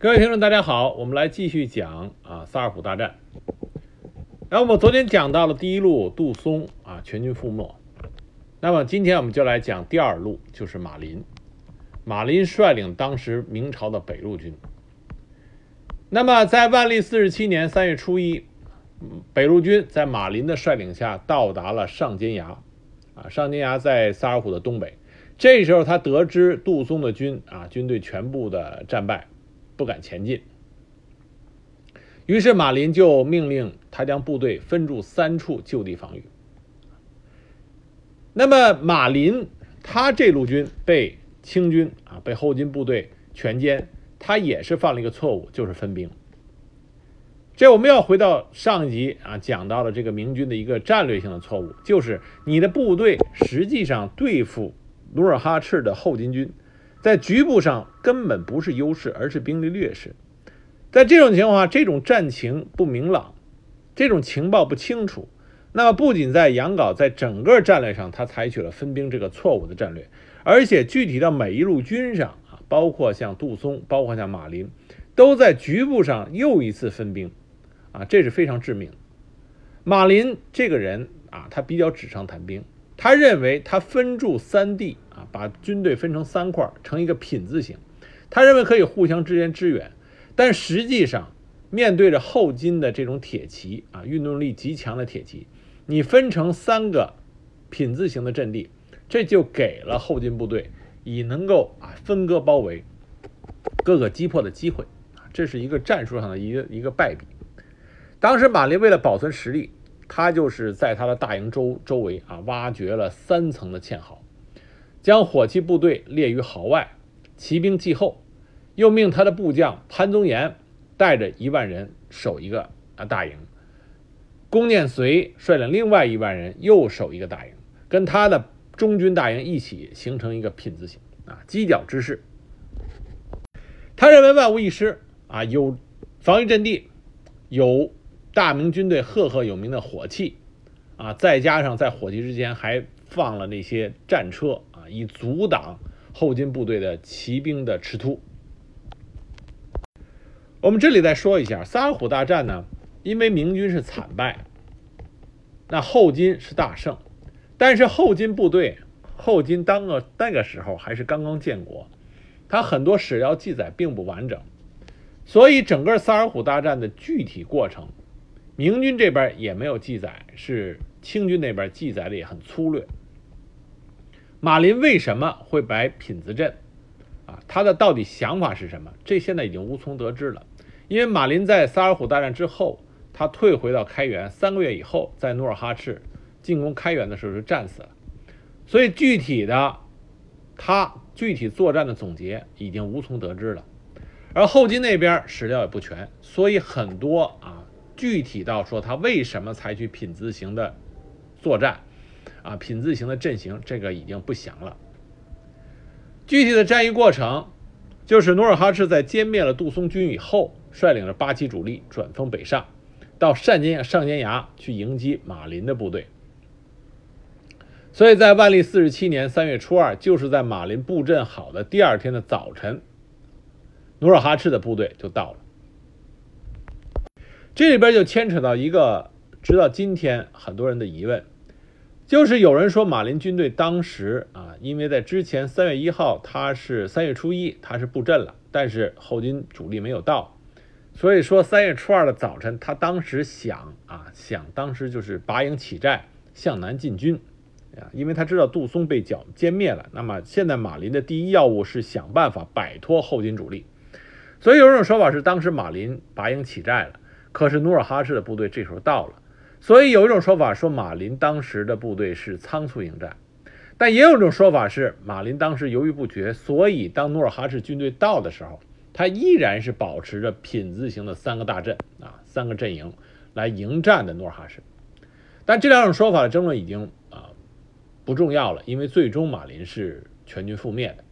各位听众，大家好，我们来继续讲啊萨尔浒大战。然后我们昨天讲到了第一路杜松啊全军覆没，那么今天我们就来讲第二路，就是马林。马林率领当时明朝的北路军。那么在万历四十七年三月初一，北路军在马林的率领下到达了上尖崖，啊上尖崖在萨尔浒的东北。这时候他得知杜松的军啊军队全部的战败。不敢前进，于是马林就命令他将部队分驻三处就地防御。那么马林他这路军被清军啊被后金部队全歼，他也是犯了一个错误，就是分兵。这我们要回到上一集啊讲到了这个明军的一个战略性的错误，就是你的部队实际上对付努尔哈赤的后金军。在局部上根本不是优势，而是兵力劣势。在这种情况下，这种战情不明朗，这种情报不清楚，那么不仅在杨镐在整个战略上他采取了分兵这个错误的战略，而且具体到每一路军上啊，包括像杜松，包括像马林，都在局部上又一次分兵，啊，这是非常致命。马林这个人啊，他比较纸上谈兵，他认为他分驻三地。啊，把军队分成三块，成一个品字形。他认为可以互相之间支援，但实际上面对着后金的这种铁骑啊，运动力极强的铁骑，你分成三个品字形的阵地，这就给了后金部队以能够啊分割包围、各个击破的机会啊，这是一个战术上的一个一个败笔。当时马林为了保存实力，他就是在他的大营周周围啊挖掘了三层的堑壕。将火器部队列于壕外，骑兵继后，又命他的部将潘宗岩带着一万人守一个啊大营，龚念随率领另外一万人又守一个大营，跟他的中军大营一起形成一个品字形啊犄角之势。他认为万无一失啊，有防御阵地，有大明军队赫赫有名的火器啊，再加上在火器之间还放了那些战车啊。以阻挡后金部队的骑兵的驰突。我们这里再说一下萨尔浒大战呢，因为明军是惨败，那后金是大胜，但是后金部队后金当个那个时候还是刚刚建国，他很多史料记载并不完整，所以整个萨尔浒大战的具体过程，明军这边也没有记载，是清军那边记载的也很粗略。马林为什么会摆品子阵？啊，他的到底想法是什么？这现在已经无从得知了。因为马林在萨尔浒大战之后，他退回到开原，三个月以后，在努尔哈赤进攻开原的时候就战死了。所以具体的他具体作战的总结已经无从得知了。而后金那边史料也不全，所以很多啊，具体到说他为什么采取品字形的作战。啊，品字形的阵型，这个已经不详了。具体的战役过程，就是努尔哈赤在歼灭了杜松军以后，率领着八旗主力转锋北上，到单尖上尖崖去迎击马林的部队。所以在万历四十七年三月初二，就是在马林布阵好的第二天的早晨，努尔哈赤的部队就到了。这里边就牵扯到一个，直到今天很多人的疑问。就是有人说马林军队当时啊，因为在之前三月一号，他是三月初一，他是布阵了，但是后金主力没有到，所以说三月初二的早晨，他当时想啊，想当时就是拔营起寨，向南进军，啊，因为他知道杜松被剿歼灭了，那么现在马林的第一要务是想办法摆脱后金主力，所以有一种说法是当时马林拔营起寨了，可是努尔哈赤的部队这时候到了。所以有一种说法说马林当时的部队是仓促应战，但也有一种说法是马林当时犹豫不决，所以当努尔哈赤军队到的时候，他依然是保持着品字形的三个大阵啊，三个阵营来迎战的努尔哈赤。但这两种说法的争论已经啊不重要了，因为最终马林是全军覆灭的。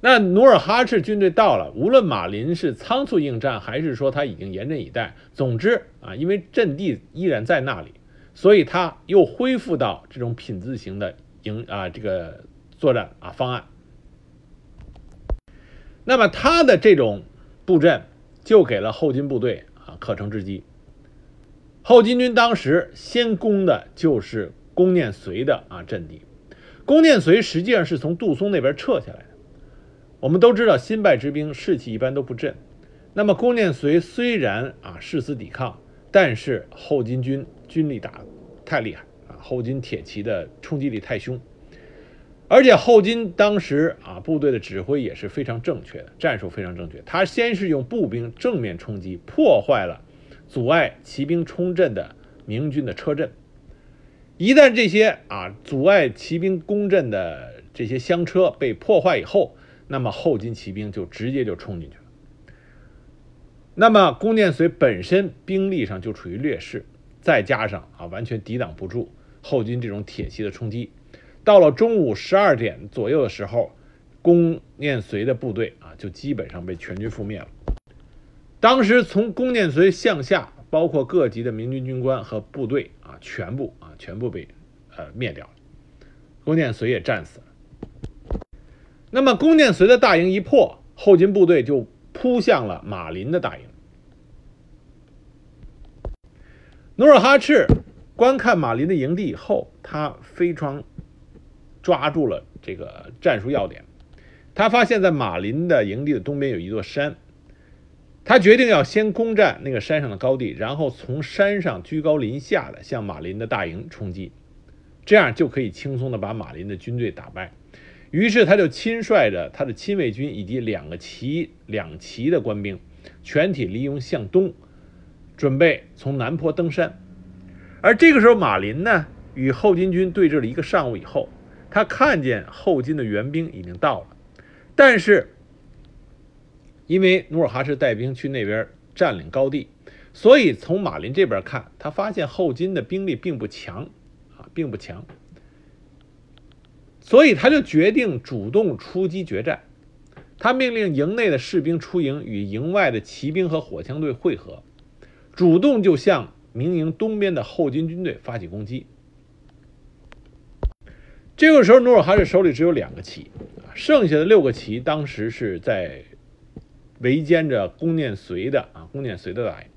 那努尔哈赤军队到了，无论马林是仓促应战，还是说他已经严阵以待，总之啊，因为阵地依然在那里，所以他又恢复到这种品字形的营啊这个作战啊方案。那么他的这种布阵，就给了后金部队啊可乘之机。后金军当时先攻的就是龚念绥的啊阵地。龚念绥实际上是从杜松那边撤下来。我们都知道，新败之兵士气一般都不振。那么龚念随虽然啊誓死抵抗，但是后金军军力打太厉害啊，后金铁骑的冲击力太凶。而且后金当时啊，部队的指挥也是非常正确的，战术非常正确。他先是用步兵正面冲击，破坏了阻碍骑兵冲阵的明军的车阵。一旦这些啊阻碍骑兵攻阵的这些厢车被破坏以后，那么后金骑兵就直接就冲进去了。那么龚念绥本身兵力上就处于劣势，再加上啊完全抵挡不住后金这种铁骑的冲击。到了中午十二点左右的时候，龚念绥的部队啊，就基本上被全军覆灭了。当时从龚念绥向下，包括各级的明军军官和部队啊，全部啊，全部被呃灭掉了。龚念绥也战死了。那么弓箭随的大营一破，后金部队就扑向了马林的大营。努尔哈赤观看马林的营地以后，他非常。抓住了这个战术要点，他发现，在马林的营地的东边有一座山，他决定要先攻占那个山上的高地，然后从山上居高临下的向马林的大营冲击，这样就可以轻松的把马林的军队打败。于是，他就亲率着他的亲卫军以及两个旗两旗的官兵，全体离营向东，准备从南坡登山。而这个时候，马林呢与后金军对峙了一个上午以后。他看见后金的援兵已经到了，但是因为努尔哈赤带兵去那边占领高地，所以从马林这边看，他发现后金的兵力并不强，啊，并不强，所以他就决定主动出击决战。他命令营内的士兵出营，与营外的骑兵和火枪队会合，主动就向明营东边的后金军队发起攻击。这个时候，努尔哈赤手里只有两个旗，剩下的六个旗当时是在围歼着弓念绥的啊，弓念绥的大营。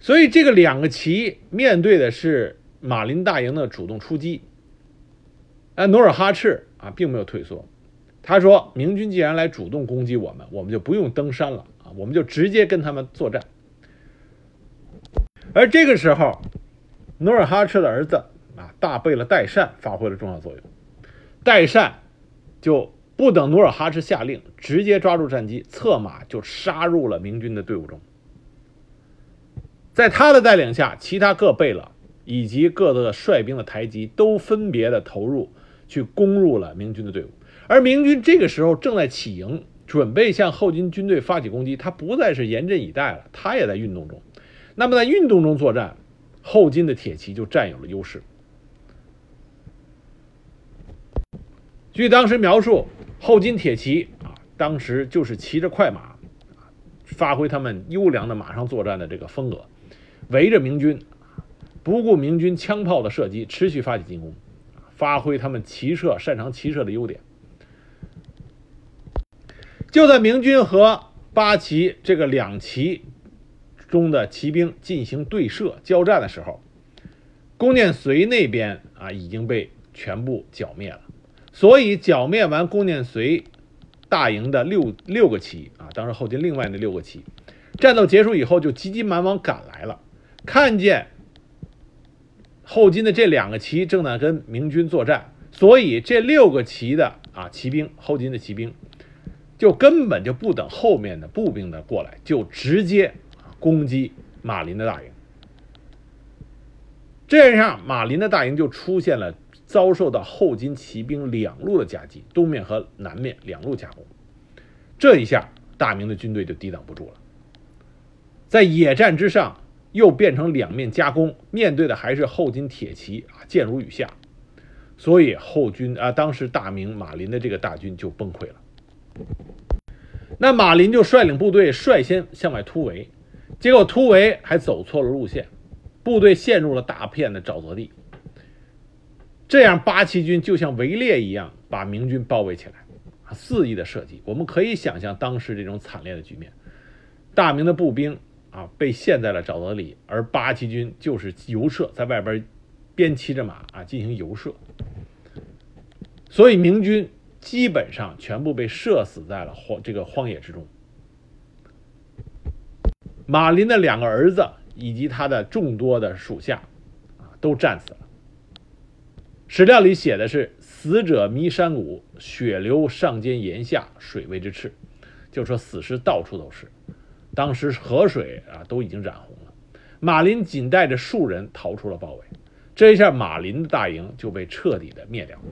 所以，这个两个旗面对的是马林大营的主动出击。哎，努尔哈赤啊，并没有退缩。他说明军既然来主动攻击我们，我们就不用登山了啊，我们就直接跟他们作战。而这个时候，努尔哈赤的儿子。啊，大贝勒代善发挥了重要作用。代善就不等努尔哈赤下令，直接抓住战机，策马就杀入了明军的队伍中。在他的带领下，其他各贝勒以及各个率兵的台级都分别的投入去攻入了明军的队伍。而明军这个时候正在起营，准备向后金军队发起攻击。他不再是严阵以待了，他也在运动中。那么在运动中作战，后金的铁骑就占有了优势。据当时描述，后金铁骑啊，当时就是骑着快马，发挥他们优良的马上作战的这个风格，围着明军，不顾明军枪炮的射击，持续发起进攻，发挥他们骑射擅长骑射的优点。就在明军和八旗这个两旗中的骑兵进行对射交战的时候，龚念随那边啊已经被全部剿灭了。所以剿灭完龚念随大营的六六个旗啊，当时后金另外那六个旗，战斗结束以后就急急忙忙赶来了，看见后金的这两个旗正在跟明军作战，所以这六个旗的啊骑兵，后金的骑兵就根本就不等后面的步兵的过来，就直接攻击马林的大营。这样，马林的大营就出现了。遭受到后金骑兵两路的夹击，东面和南面两路夹攻，这一下大明的军队就抵挡不住了。在野战之上，又变成两面夹攻，面对的还是后金铁骑啊，箭如雨下，所以后军啊，当时大明马林的这个大军就崩溃了。那马林就率领部队率先向外突围，结果突围还走错了路线，部队陷入了大片的沼泽地。这样，八旗军就像围猎一样把明军包围起来，肆意的射击。我们可以想象当时这种惨烈的局面。大明的步兵啊被陷在了沼泽里，而八旗军就是游射在外边边骑着马啊进行游射，所以明军基本上全部被射死在了荒这个荒野之中。马林的两个儿子以及他的众多的属下啊都战死了。史料里写的是“死者弥山谷，血流上尖岩下，水为之赤”，就说死尸到处都是。当时河水啊都已经染红了。马林仅带着数人逃出了包围，这一下马林的大营就被彻底的灭掉了。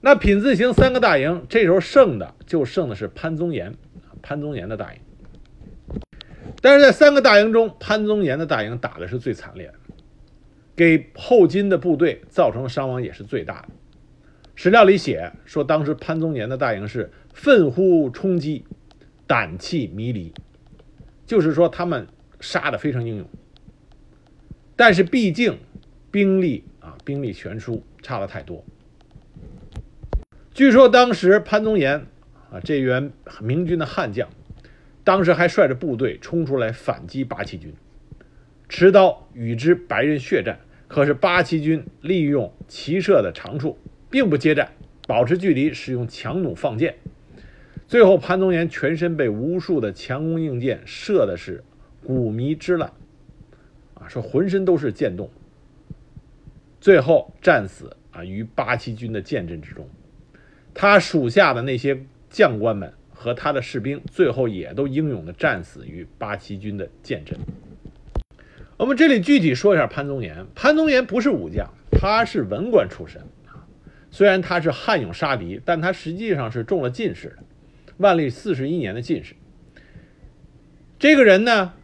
那品字形三个大营，这时候剩的就剩的是潘宗岩，潘宗岩的大营。但是在三个大营中，潘宗岩的大营打的是最惨烈的，给后金的部队造成的伤亡也是最大的。史料里写说，当时潘宗岩的大营是奋呼冲击，胆气迷离，就是说他们杀的非常英勇。但是毕竟兵力啊，兵力悬殊，差了太多。据说当时潘宗岩啊，这员明军的悍将。当时还率着部队冲出来反击八旗军，持刀与之白刃血战。可是八旗军利用骑射的长处，并不接战，保持距离，使用强弩放箭。最后潘宗岩全身被无数的强弓硬箭射的是骨迷之烂，啊，说浑身都是箭洞。最后战死啊于八旗军的剑阵之中，他属下的那些将官们。和他的士兵最后也都英勇的战死于八旗军的剑阵。我们这里具体说一下潘宗岩。潘宗岩不是武将，他是文官出身。虽然他是悍勇杀敌，但他实际上是中了进士的，万历四十一年的进士。这个人呢，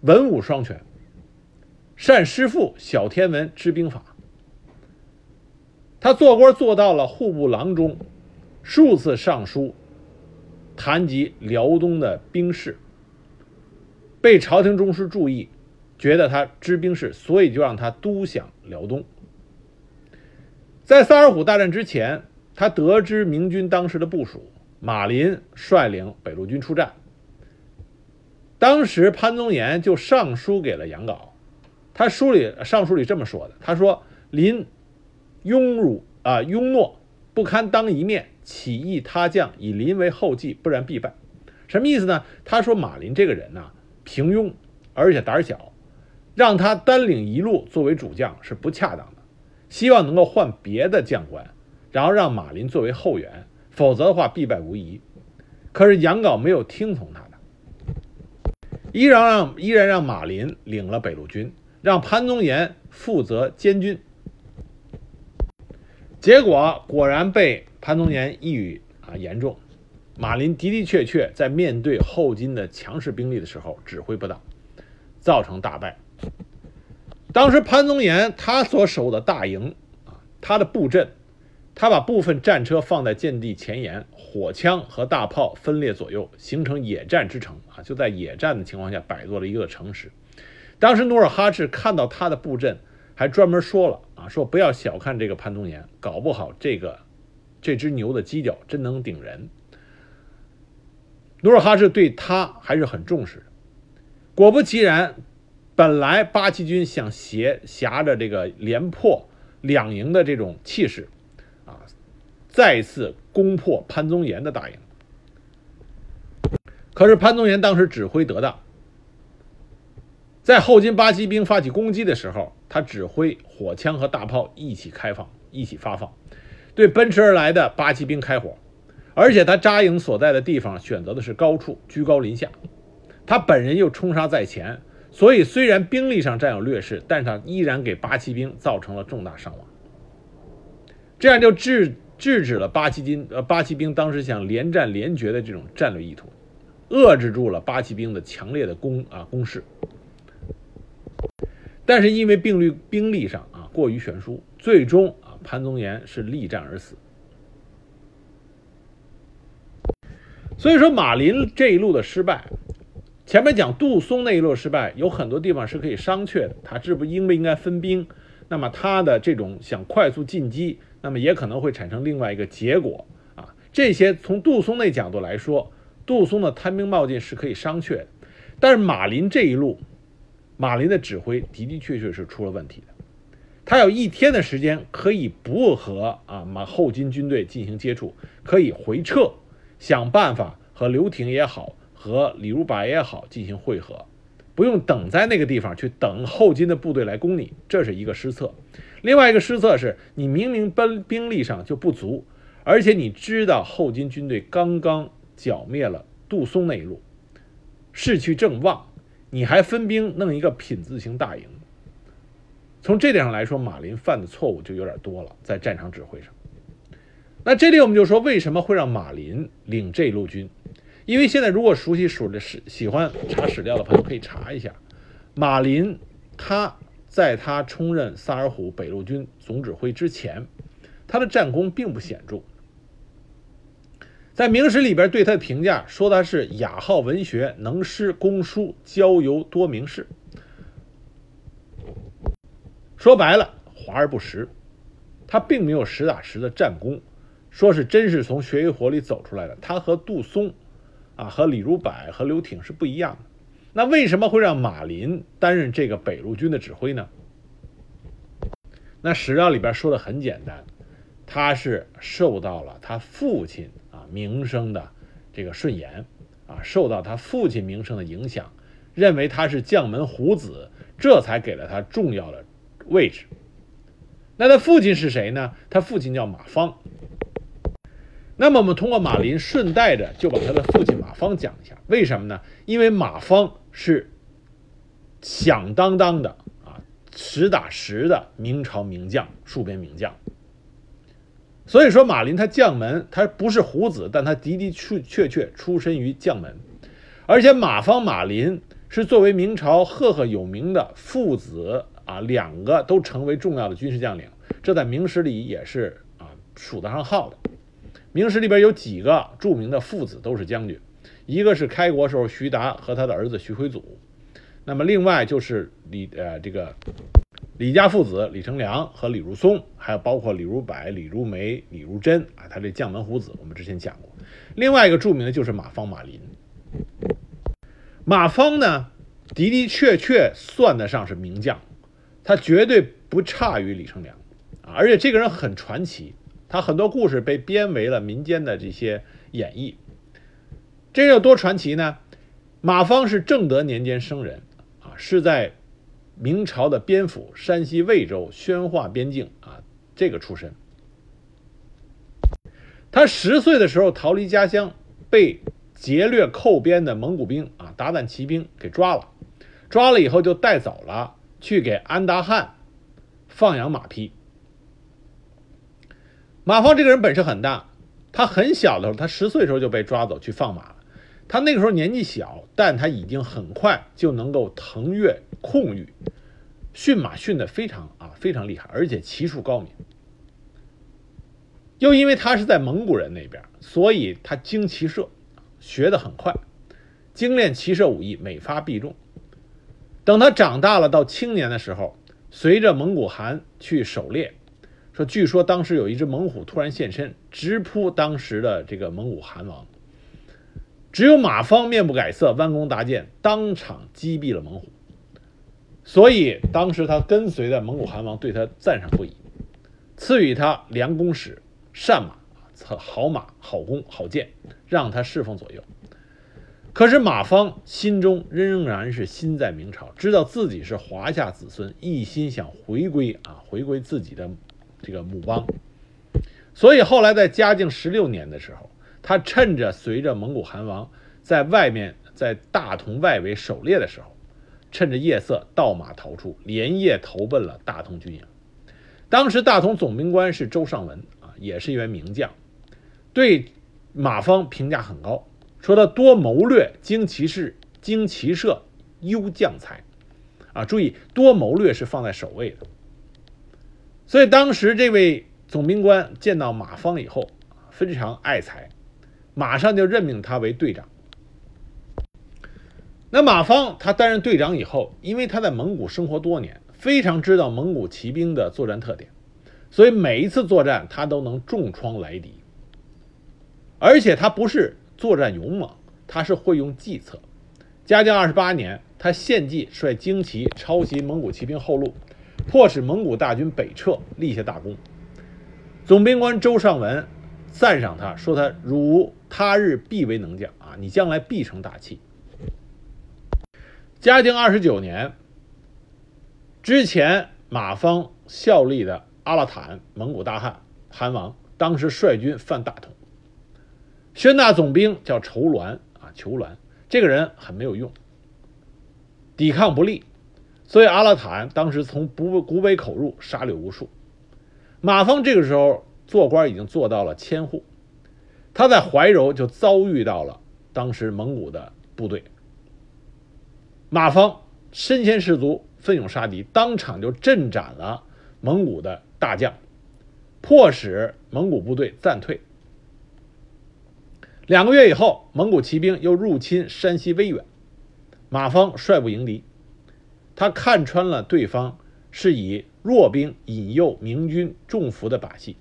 文武双全，善诗赋，晓天文，知兵法。他做官做到了户部郎中，数次上书。谈及辽东的兵事，被朝廷中枢注意，觉得他知兵事，所以就让他督饷辽东。在萨尔浒大战之前，他得知明军当时的部署，马林率领北路军出战。当时潘宗岩就上书给了杨镐，他书里上书里这么说的：“他说林庸辱啊，庸懦不堪当一面。”起义他将以林为后继，不然必败。什么意思呢？他说马林这个人呢，平庸而且胆小，让他单领一路作为主将是不恰当的。希望能够换别的将官，然后让马林作为后援，否则的话必败无疑。可是杨镐没有听从他的，依然让依然让马林领了北路军，让潘宗岩负责监军。结果果然被。潘宗岩一语啊言中，马林的的确确在面对后金的强势兵力的时候指挥不当，造成大败。当时潘宗岩他所守的大营啊，他的布阵，他把部分战车放在阵地前沿，火枪和大炮分列左右，形成野战之城啊，就在野战的情况下摆做了一个城池。当时努尔哈赤看到他的布阵，还专门说了啊，说不要小看这个潘宗岩，搞不好这个。这只牛的犄角真能顶人。努尔哈赤对他还是很重视的。果不其然，本来八旗军想挟挟着这个连破两营的这种气势，再次攻破潘宗岩的大营。可是潘宗岩当时指挥得当，在后金八旗兵发起攻击的时候，他指挥火枪和大炮一起开放，一起发放。对奔驰而来的八旗兵开火，而且他扎营所在的地方选择的是高处，居高临下。他本人又冲杀在前，所以虽然兵力上占有劣势，但是他依然给八旗兵造成了重大伤亡。这样就制制止了八旗军呃八旗兵当时想连战连决的这种战略意图，遏制住了八旗兵的强烈的攻啊攻势。但是因为兵力兵力上啊过于悬殊，最终啊。潘宗岩是力战而死，所以说马林这一路的失败，前面讲杜松那一路失败，有很多地方是可以商榷的。他是不应不应该分兵？那么他的这种想快速进击，那么也可能会产生另外一个结果啊。这些从杜松那角度来说，杜。松的贪兵冒进是可以商榷的，但是马林这一路，马林的指挥的的确确是出了问题的。他有一天的时间可以不和啊马后金军队进行接触，可以回撤，想办法和刘廷也好，和李如柏也好进行会合，不用等在那个地方去等后金的部队来攻你，这是一个失策。另外一个失策是你明明兵兵力上就不足，而且你知道后金军队刚刚剿灭了杜松那一路，士气正旺，你还分兵弄一个品字形大营。从这点上来说，马林犯的错误就有点多了，在战场指挥上。那这里我们就说，为什么会让马林领这一路军？因为现在如果熟悉史的史，喜欢查史料的朋友可以查一下，马林他在他充任萨尔浒北路军总指挥之前，他的战功并不显著。在明史里边对他的评价说他是雅好文学，能诗工书，交游多名士。说白了，华而不实，他并没有实打实的战功，说是真是从血与火里走出来的。他和杜松，啊，和李如柏和刘挺是不一样的。那为什么会让马林担任这个北路军的指挥呢？那史料里边说的很简单，他是受到了他父亲啊名声的这个顺延，啊，受到他父亲名声的影响，认为他是将门虎子，这才给了他重要的。位置，那他父亲是谁呢？他父亲叫马芳。那么我们通过马林，顺带着就把他的父亲马芳讲一下。为什么呢？因为马芳是响当当的啊，实打实的明朝名将，戍边名将。所以说，马林他将门，他不是虎子，但他的的确确确出身于将门。而且马方、马林是作为明朝赫赫有名的父子。啊，两个都成为重要的军事将领，这在明史里也是啊数得上号的。明史里边有几个著名的父子都是将军，一个是开国时候徐达和他的儿子徐辉祖，那么另外就是李呃这个李家父子李成梁和李如松，还有包括李如柏、李如梅、李如珍啊，他这将门虎子我们之前讲过。另外一个著名的就是马芳马林，马芳呢的的确确算得上是名将。他绝对不差于李成梁，啊，而且这个人很传奇，他很多故事被编为了民间的这些演绎。这有多传奇呢？马芳是正德年间生人，啊，是在明朝的边府山西魏州宣化边境啊这个出身。他十岁的时候逃离家乡，被劫掠寇边的蒙古兵啊鞑靼骑兵给抓了，抓了以后就带走了。去给安达汗放养马匹。马芳这个人本事很大，他很小的时候，他十岁的时候就被抓走去放马。他那个时候年纪小，但他已经很快就能够腾跃控御，驯马驯得非常啊非常厉害，而且骑术高明。又因为他是在蒙古人那边，所以他精骑射，学得很快，精练骑射武艺，每发必中。等他长大了，到青年的时候，随着蒙古汗去狩猎，说据说当时有一只猛虎突然现身，直扑当时的这个蒙古汗王。只有马方面不改色，弯弓搭箭，当场击毙了猛虎。所以当时他跟随的蒙古汗王对他赞赏不已，赐予他良弓使、善马、好马、好弓、好箭，让他侍奉左右。可是马方心中仍然是心在明朝，知道自己是华夏子孙，一心想回归啊，回归自己的这个母邦。所以后来在嘉靖十六年的时候，他趁着随着蒙古汗王在外面在大同外围狩猎的时候，趁着夜色盗马逃出，连夜投奔了大同军营。当时大同总兵官是周尚文啊，也是一员名将，对马方评价很高。说他多谋略，精骑士，精骑射，优将才，啊，注意多谋略是放在首位的。所以当时这位总兵官见到马方以后，非常爱才，马上就任命他为队长。那马方他担任队长以后，因为他在蒙古生活多年，非常知道蒙古骑兵的作战特点，所以每一次作战他都能重创来敌，而且他不是。作战勇猛，他是会用计策。嘉靖二十八年，他献计率精骑抄袭蒙古骑兵后路，迫使蒙古大军北撤，立下大功。总兵官周尚文赞赏他，说他如他日必为能将啊，你将来必成大器。嘉靖二十九年，之前马方效力的阿拉坦蒙古大汗汗王，当时率军犯大同，宣大总兵叫仇鸾啊，仇鸾这个人很没有用，抵抗不利，所以阿拉坦当时从古古北口入，杀掠无数。马方这个时候做官已经做到了千户，他在怀柔就遭遇到了当时蒙古的部队。马方身先士卒，奋勇杀敌，当场就阵斩了蒙古的大将，迫使蒙古部队暂退。两个月以后，蒙古骑兵又入侵山西威远，马方率部迎敌。他看穿了对方是以弱兵引诱明军中伏的把戏，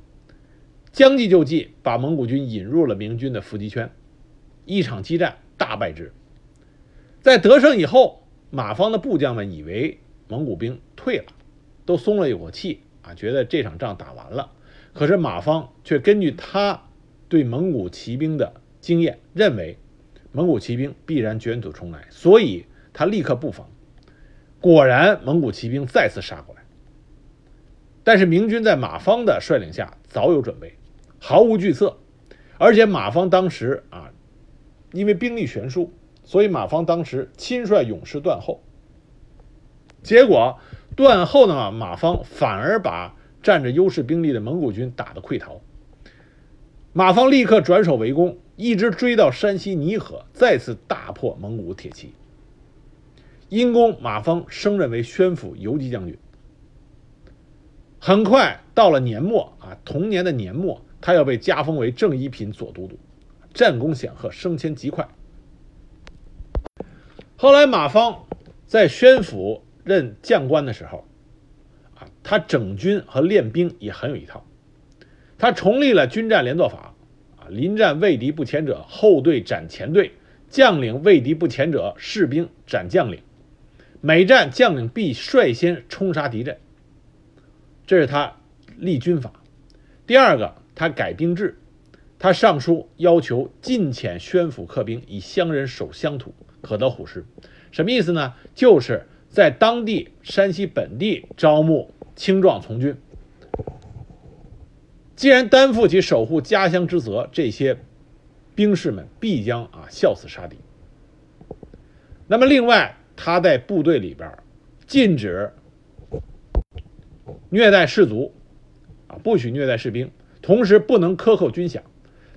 将计就计，把蒙古军引入了明军的伏击圈，一场激战大败之。在得胜以后。马方的部将们以为蒙古兵退了，都松了一口气啊，觉得这场仗打完了。可是马方却根据他对蒙古骑兵的经验，认为蒙古骑兵必然卷土重来，所以他立刻布防。果然，蒙古骑兵再次杀过来。但是明军在马方的率领下早有准备，毫无惧色，而且马方当时啊，因为兵力悬殊。所以马方当时亲率勇士断后，结果断后呢，马方反而把占着优势兵力的蒙古军打得溃逃。马方立刻转守为攻，一直追到山西泥河，再次大破蒙古铁骑。因功，马方升任为宣府游击将军。很快到了年末啊，同年的年末，他要被加封为正一品左都督，战功显赫，升迁极快。后来马方在宣府任将官的时候，啊，他整军和练兵也很有一套。他重立了军战连坐法，啊，临战畏敌不前者，后队斩前队；将领畏敌不前者，士兵斩将领。每战将领必率先冲杀敌阵。这是他立军法。第二个，他改兵制，他上书要求禁遣宣府客兵，以乡人守乡土。可得虎视，什么意思呢？就是在当地山西本地招募青壮从军，既然担负起守护家乡之责，这些兵士们必将啊效死杀敌。那么，另外他在部队里边禁止虐待士卒，啊，不许虐待士兵，同时不能克扣军饷。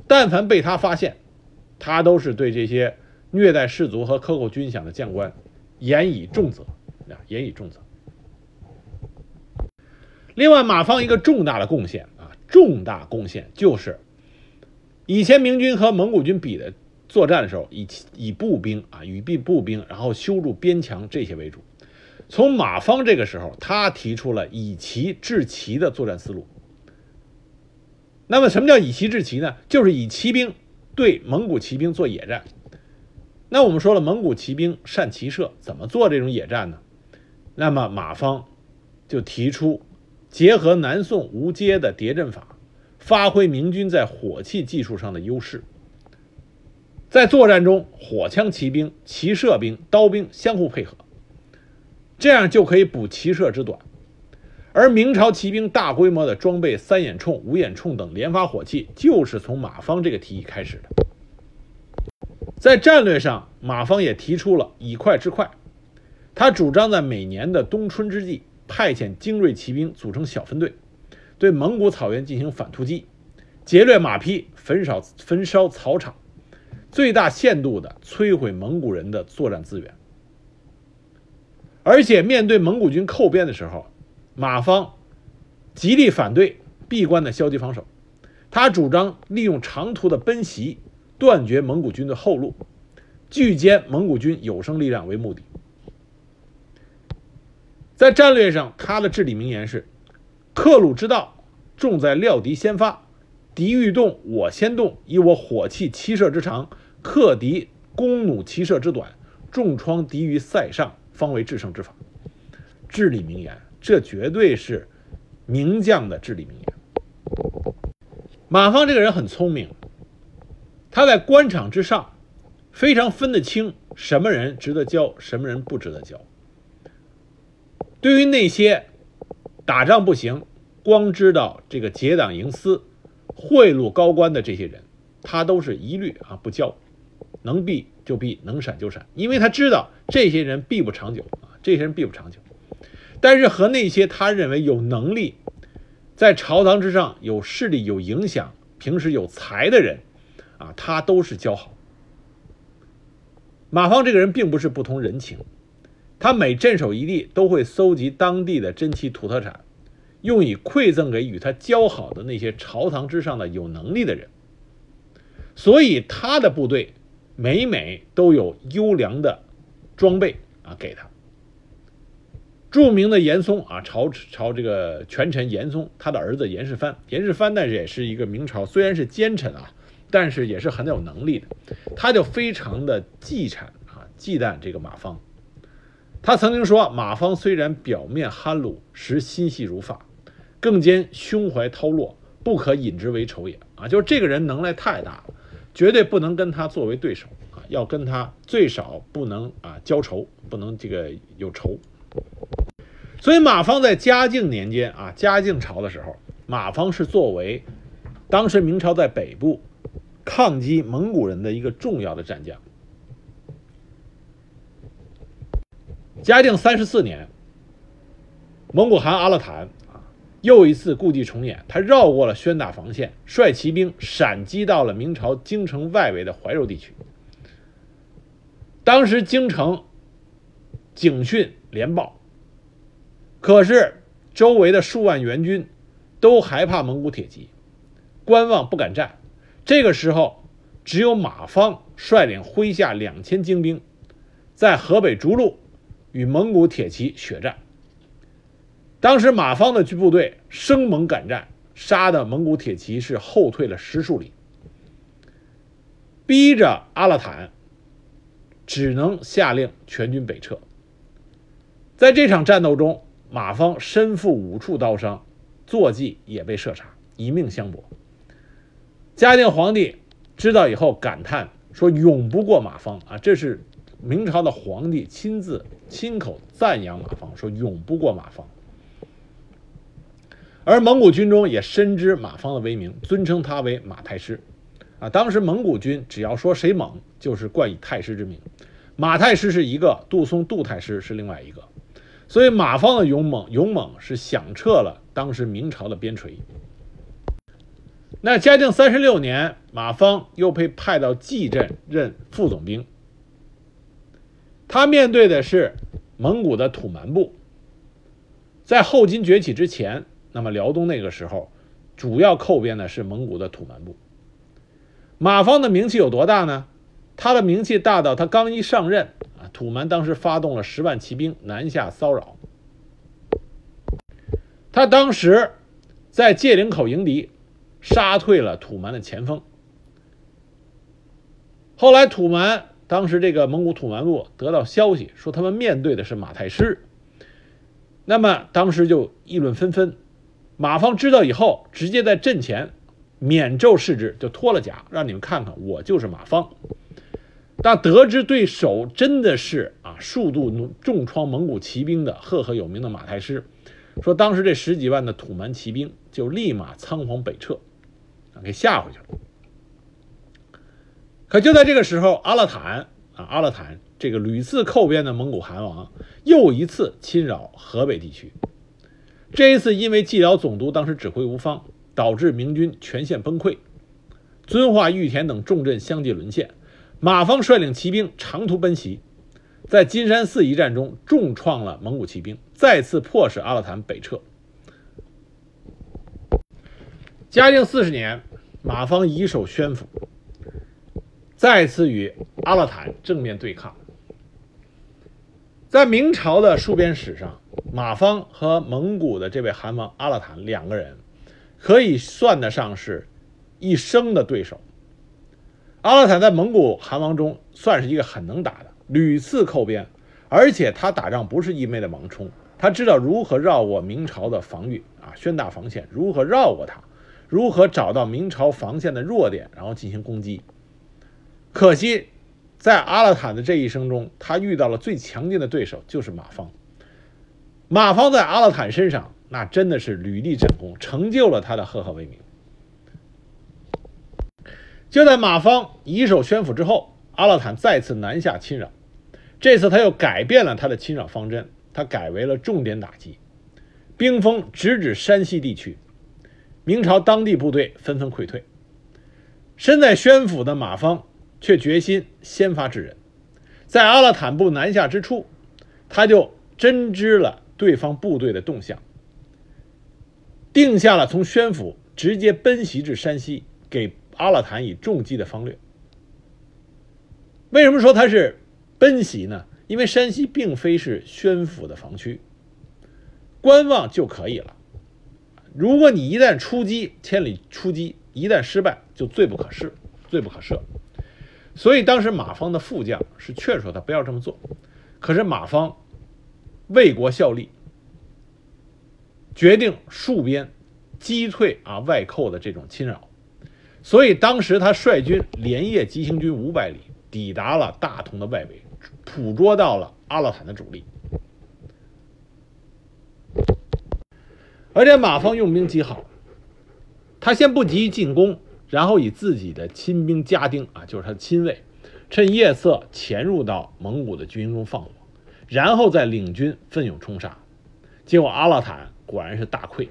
但凡被他发现，他都是对这些。虐待士卒和克扣军饷的将官，严以重责啊！严以重责。另外，马方一个重大的贡献啊，重大贡献就是，以前明军和蒙古军比的作战的时候，以以步兵啊，以步步兵，然后修筑边墙这些为主。从马方这个时候，他提出了以骑制骑的作战思路。那么，什么叫以骑制骑呢？就是以骑兵对蒙古骑兵做野战。那我们说了，蒙古骑兵善骑射，怎么做这种野战呢？那么马方就提出结合南宋吴阶的叠阵法，发挥明军在火器技术上的优势，在作战中火枪骑兵、骑射兵、刀兵相互配合，这样就可以补骑射之短。而明朝骑兵大规模的装备三眼铳、五眼铳等连发火器，就是从马方这个提议开始的。在战略上，马方也提出了以快制快。他主张在每年的冬春之际，派遣精锐骑兵组成小分队，对蒙古草原进行反突击，劫掠马匹，焚烧焚烧草场，最大限度地摧毁蒙古人的作战资源。而且，面对蒙古军扣边的时候，马方极力反对闭关的消极防守。他主张利用长途的奔袭。断绝蒙古军的后路，拒歼蒙古军有生力量为目的。在战略上，他的至理名言是：“克虏之道，重在料敌先发，敌欲动我先动，以我火器七射之长，克敌弓弩七射之短，重创敌于塞上，方为制胜之法。至理名言，这绝对是名将的至理名言。马芳这个人很聪明，他在官场之上非常分得清什么人值得交，什么人不值得交。对于那些打仗不行，光知道这个结党营私、贿赂高官的这些人，他都是一律啊不交，能避就避，能闪就闪，因为他知道这些人避不长久啊，这些人避不长久。但是和那些他认为有能力，在朝堂之上有势力、有影响、平时有才的人，啊，他都是交好。马芳这个人并不是不通人情，他每镇守一地都会搜集当地的珍奇土特产，用以馈赠给与他交好的那些朝堂之上的有能力的人。所以他的部队每每都有优良的装备啊给他。著名的严嵩啊，朝朝这个权臣严嵩，他的儿子严世蕃，严世蕃呢也是一个明朝，虽然是奸臣啊，但是也是很有能力的，他就非常的忌惮啊，忌惮这个马芳。他曾经说，马芳虽然表面憨鲁，实心细如发，更兼胸怀韬略，不可引之为仇也啊，就是这个人能耐太大了，绝对不能跟他作为对手啊，要跟他最少不能啊交仇，不能这个有仇。所以马芳在嘉靖年间啊，嘉靖朝的时候，马芳是作为当时明朝在北部抗击蒙古人的一个重要的战将。嘉靖三十四年，蒙古汗阿勒坦啊又一次故伎重演，他绕过了宣大防线，率骑兵闪击到了明朝京城外围的怀柔地区。当时京城警讯连报。可是，周围的数万援军都害怕蒙古铁骑，观望不敢战。这个时候，只有马方率领麾下两千精兵，在河北逐鹿与蒙古铁骑血战。当时马方的部队生猛敢战，杀的蒙古铁骑是后退了十数里，逼着阿勒坦只能下令全军北撤。在这场战斗中，马方身负五处刀伤，坐骑也被射杀，一命相搏。嘉靖皇帝知道以后感叹说：“永不过马方啊！”这是明朝的皇帝亲自亲口赞扬马方，说：“永不过马方。”而蒙古军中也深知马方的威名，尊称他为马太师。啊，当时蒙古军只要说谁猛，就是冠以太师之名。马太师是一个，杜松杜太师是另外一个。所以马芳的勇猛，勇猛是响彻了当时明朝的边陲。那嘉靖三十六年，马芳又被派到蓟镇任副总兵。他面对的是蒙古的土蛮部。在后金崛起之前，那么辽东那个时候，主要寇边的是蒙古的土蛮部。马芳的名气有多大呢？他的名气大到他刚一上任。啊土蛮当时发动了十万骑兵南下骚扰，他当时在界岭口迎敌，杀退了土蛮的前锋。后来土蛮当时这个蒙古土蛮部得到消息，说他们面对的是马太师，那么当时就议论纷纷。马方知道以后，直接在阵前免胄示制，就脱了甲，让你们看看我就是马方。但得知对手真的是啊数度重创蒙古骑兵的赫赫有名的马太师，说当时这十几万的土蛮骑兵就立马仓皇北撤，给吓回去了。可就在这个时候，阿勒坦啊阿勒坦这个屡次寇边的蒙古汗王又一次侵扰河北地区，这一次因为蓟辽总督当时指挥无方，导致明军全线崩溃，遵化、玉田等重镇相继沦陷。马芳率领骑兵长途奔袭，在金山寺一战中重创了蒙古骑兵，再次迫使阿勒坦北撤。嘉靖四十年，马芳移守宣府，再次与阿勒坦正面对抗。在明朝的戍边史上，马芳和蒙古的这位汗王阿勒坦两个人，可以算得上是一生的对手。阿勒坦在蒙古汗王中算是一个很能打的，屡次扣边，而且他打仗不是一昧的盲冲，他知道如何绕过明朝的防御啊，宣大防线，如何绕过它，如何找到明朝防线的弱点，然后进行攻击。可惜，在阿勒坦的这一生中，他遇到了最强劲的对手，就是马方。马方在阿勒坦身上，那真的是屡立战功，成就了他的赫赫威名。就在马方以守宣府之后，阿勒坦再次南下侵扰。这次他又改变了他的侵扰方针，他改为了重点打击，兵锋直指山西地区。明朝当地部队纷纷溃退，身在宣府的马方却决心先发制人。在阿勒坦部南下之初，他就侦知了对方部队的动向，定下了从宣府直接奔袭至山西，给。阿勒坦以重击的方略，为什么说他是奔袭呢？因为山西并非是宣府的防区，观望就可以了。如果你一旦出击，千里出击，一旦失败，就罪不可赦，罪不可赦。所以当时马方的副将是劝说他不要这么做，可是马方为国效力，决定戍边，击退啊外寇的这种侵扰。所以当时他率军连夜急行军五百里，抵达了大同的外围，捕捉到了阿勒坦的主力。而且马方用兵极好，他先不急于进攻，然后以自己的亲兵家丁啊，就是他的亲卫，趁夜色潜入到蒙古的军营中放火，然后再领军奋勇冲杀。结果阿勒坦果然是大溃。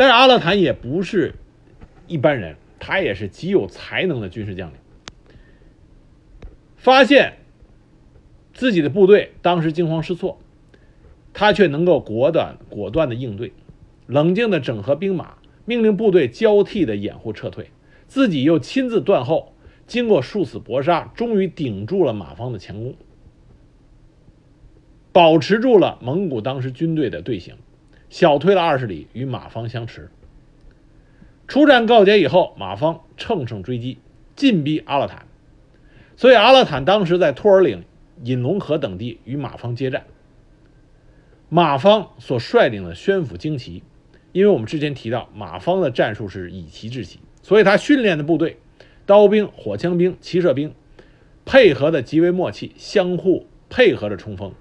但是阿勒坦也不是一般人，他也是极有才能的军事将领。发现自己的部队当时惊慌失措，他却能够果断果断的应对，冷静的整合兵马，命令部队交替的掩护撤退，自己又亲自断后，经过殊死搏杀，终于顶住了马方的强攻，保持住了蒙古当时军队的队形。小退了二十里，与马方相持。出战告捷以后，马方乘胜追击，进逼阿勒坦。所以阿勒坦当时在托尔岭、引龙河等地与马方接战。马方所率领的宣府精骑，因为我们之前提到马方的战术是以骑制骑，所以他训练的部队，刀兵、火枪兵、骑射兵，配合的极为默契，相互配合着冲锋，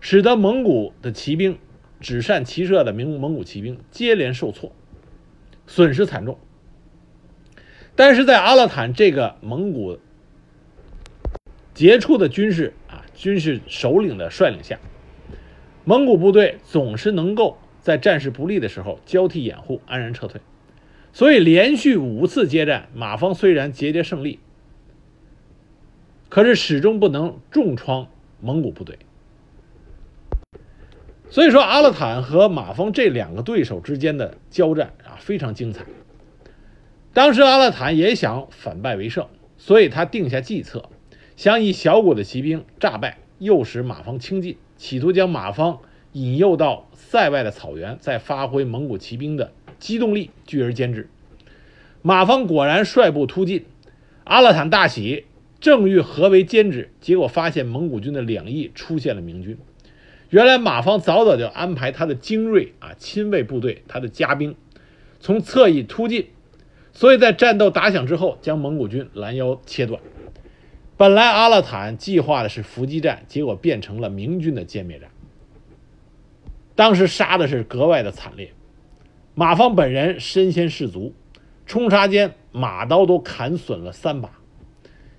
使得蒙古的骑兵。只善骑射的明蒙古骑兵接连受挫，损失惨重。但是在阿勒坦这个蒙古杰出的军事啊军事首领的率领下，蒙古部队总是能够在战事不利的时候交替掩护，安然撤退。所以连续五次接战，马方虽然节节胜利，可是始终不能重创蒙古部队。所以说，阿勒坦和马方这两个对手之间的交战啊，非常精彩。当时阿勒坦也想反败为胜，所以他定下计策，想以小股的骑兵诈败，诱使马方轻进，企图将马方引诱到塞外的草原，再发挥蒙古骑兵的机动力，聚而歼之。马方果然率部突进，阿勒坦大喜，正欲合围歼之，结果发现蒙古军的两翼出现了明军。原来马方早早就安排他的精锐啊亲卫部队，他的家兵从侧翼突进，所以在战斗打响之后，将蒙古军拦腰切断。本来阿勒坦计划的是伏击战，结果变成了明军的歼灭战。当时杀的是格外的惨烈，马方本人身先士卒，冲杀间马刀都砍损了三把。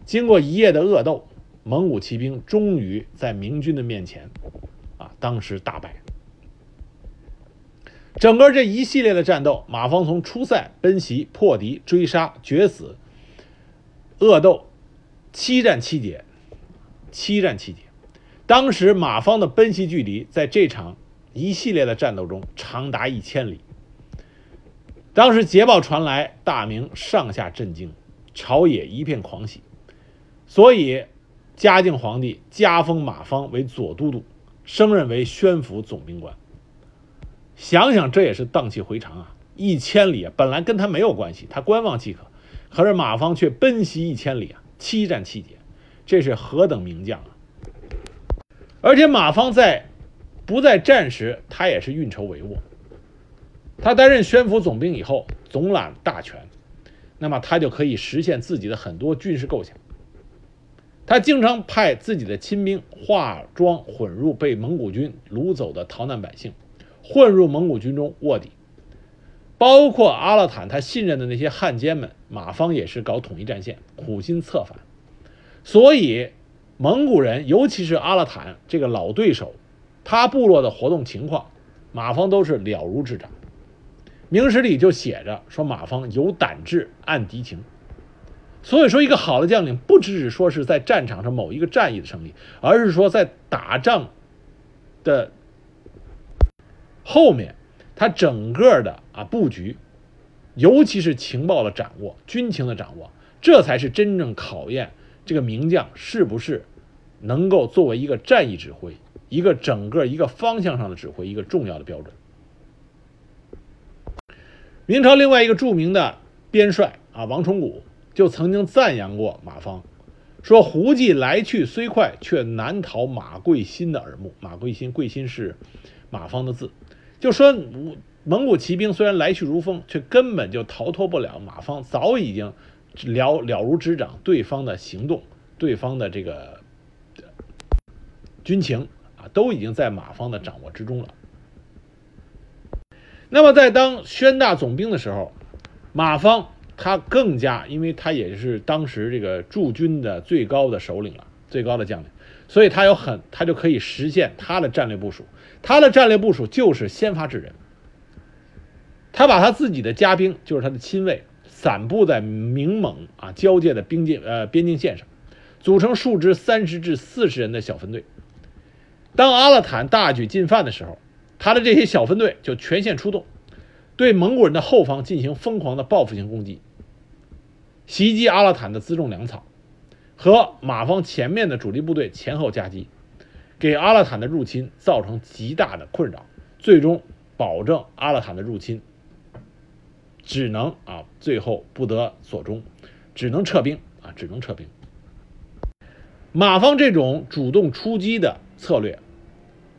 经过一夜的恶斗，蒙古骑兵终于在明军的面前。当时大败，整个这一系列的战斗，马方从出塞、奔袭、破敌、追杀、决死、恶斗，七战七捷，七战七捷。当时马方的奔袭距离，在这场一系列的战斗中长达一千里。当时捷报传来，大明上下震惊，朝野一片狂喜，所以嘉靖皇帝加封马方为左都督。升任为宣府总兵官。想想这也是荡气回肠啊！一千里啊，本来跟他没有关系，他观望即可。可是马方却奔袭一千里啊，七战七捷，这是何等名将啊！而且马方在不在战时，他也是运筹帷幄。他担任宣抚总兵以后，总揽大权，那么他就可以实现自己的很多军事构想。他经常派自己的亲兵化妆混入被蒙古军掳走的逃难百姓，混入蒙古军中卧底。包括阿勒坦他信任的那些汉奸们，马方也是搞统一战线，苦心策反。所以蒙古人，尤其是阿勒坦这个老对手，他部落的活动情况，马方都是了如指掌。明史里就写着说，马方有胆智，暗敌情。所以说，一个好的将领不只是说是在战场上某一个战役的胜利，而是说在打仗的后面，他整个的啊布局，尤其是情报的掌握、军情的掌握，这才是真正考验这个名将是不是能够作为一个战役指挥、一个整个一个方向上的指挥一个重要的标准。明朝另外一个著名的边帅啊，王崇古。就曾经赞扬过马方，说胡骑来去虽快，却难逃马贵心的耳目。马贵心，贵心是马方的字。就说蒙古骑兵虽然来去如风，却根本就逃脱不了马方，早已经了了如指掌对方的行动，对方的这个军情啊，都已经在马方的掌握之中了。那么在当宣大总兵的时候，马方。他更加，因为他也是当时这个驻军的最高的首领了，最高的将领，所以他有很，他就可以实现他的战略部署。他的战略部署就是先发制人。他把他自己的家兵，就是他的亲卫，散布在明蒙啊交界的边境呃边境线上，组成数支三十至四十人的小分队。当阿勒坦大举进犯的时候，他的这些小分队就全线出动。对蒙古人的后方进行疯狂的报复性攻击，袭击阿勒坦的辎重粮草，和马方前面的主力部队前后夹击，给阿勒坦的入侵造成极大的困扰，最终保证阿勒坦的入侵只能啊最后不得所终，只能撤兵啊只能撤兵。马方这种主动出击的策略，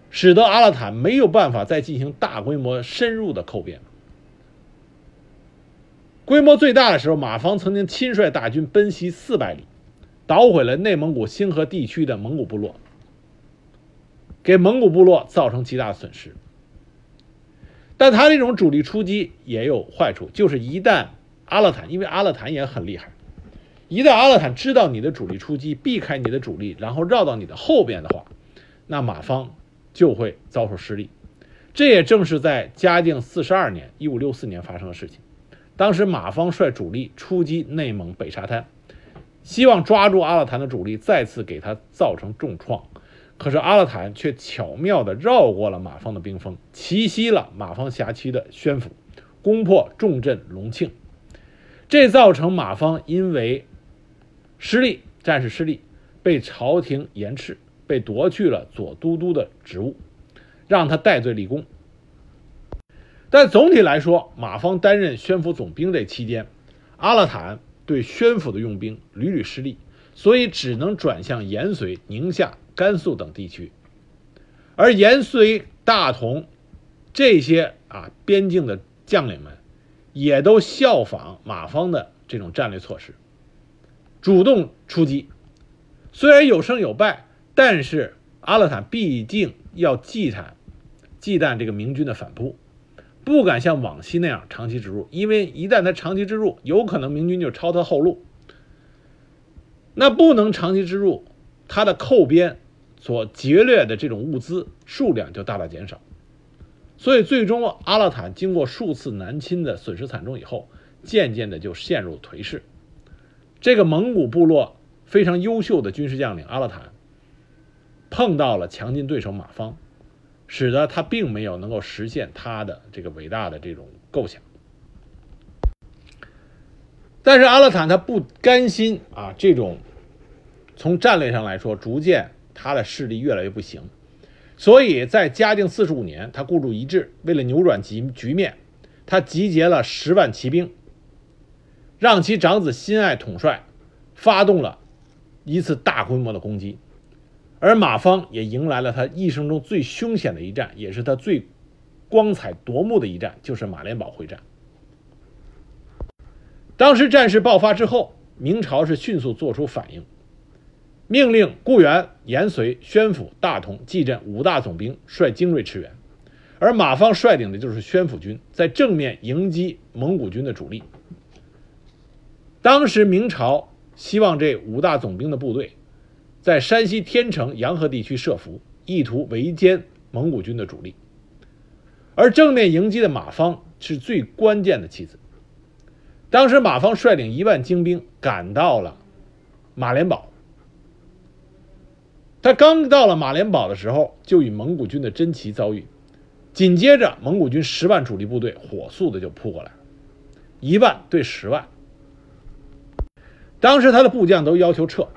使得阿勒坦没有办法再进行大规模深入的寇变。规模最大的时候，马方曾经亲率大军奔袭四百里，捣毁了内蒙古兴河地区的蒙古部落，给蒙古部落造成极大的损失。但他这种主力出击也有坏处，就是一旦阿勒坦，因为阿勒坦也很厉害，一旦阿勒坦知道你的主力出击，避开你的主力，然后绕到你的后边的话，那马方就会遭受失利。这也正是在嘉靖四十二年（一五六四年）发生的事情。当时马方率主力出击内蒙北沙滩，希望抓住阿勒坦的主力，再次给他造成重创。可是阿勒坦却巧妙地绕过了马方的兵锋，奇袭了马方辖区的宣府，攻破重镇隆庆。这造成马方因为失利，战事失利，被朝廷严斥，被夺去了左都督的职务，让他戴罪立功。但总体来说，马方担任宣抚总兵这期间，阿勒坦对宣抚的用兵屡屡失利，所以只能转向延绥、宁夏、甘肃等地区。而延绥、大同这些啊边境的将领们，也都效仿马方的这种战略措施，主动出击。虽然有胜有败，但是阿勒坦毕竟要忌惮忌惮这个明军的反扑。不敢像往昔那样长期植入，因为一旦他长期植入，有可能明军就抄他后路。那不能长期植入，他的扣边所劫掠的这种物资数量就大大减少。所以最终阿勒坦经过数次南侵的损失惨重以后，渐渐的就陷入颓势。这个蒙古部落非常优秀的军事将领阿勒坦，碰到了强劲对手马方。使得他并没有能够实现他的这个伟大的这种构想，但是阿勒坦他不甘心啊，这种从战略上来说，逐渐他的势力越来越不行，所以在嘉靖四十五年，他孤注一掷，为了扭转局局面，他集结了十万骑兵，让其长子辛爱统帅，发动了一次大规模的攻击，而马方也迎来了他一生中最凶险的一战，也是他最光彩夺目的一战，就是马连堡会战。当时战事爆发之后，明朝是迅速做出反应，命令固原、延绥、宣府、大同、蓟镇五大总兵率精锐驰援，而马方率领的就是宣府军，在正面迎击蒙古军的主力。当时明朝希望这五大总兵的部队在山西天成、洋河地区设伏，意图围歼蒙古军的主力，而正面迎击的马方是最关键的棋子。当时马方率领一万精兵赶到了马连堡，他刚到了马连堡的时候，就与蒙古军的真奇遭遇，紧接着蒙古军十万主力部队火速的就扑过来，一万对十万。当时他的部将都要求撤，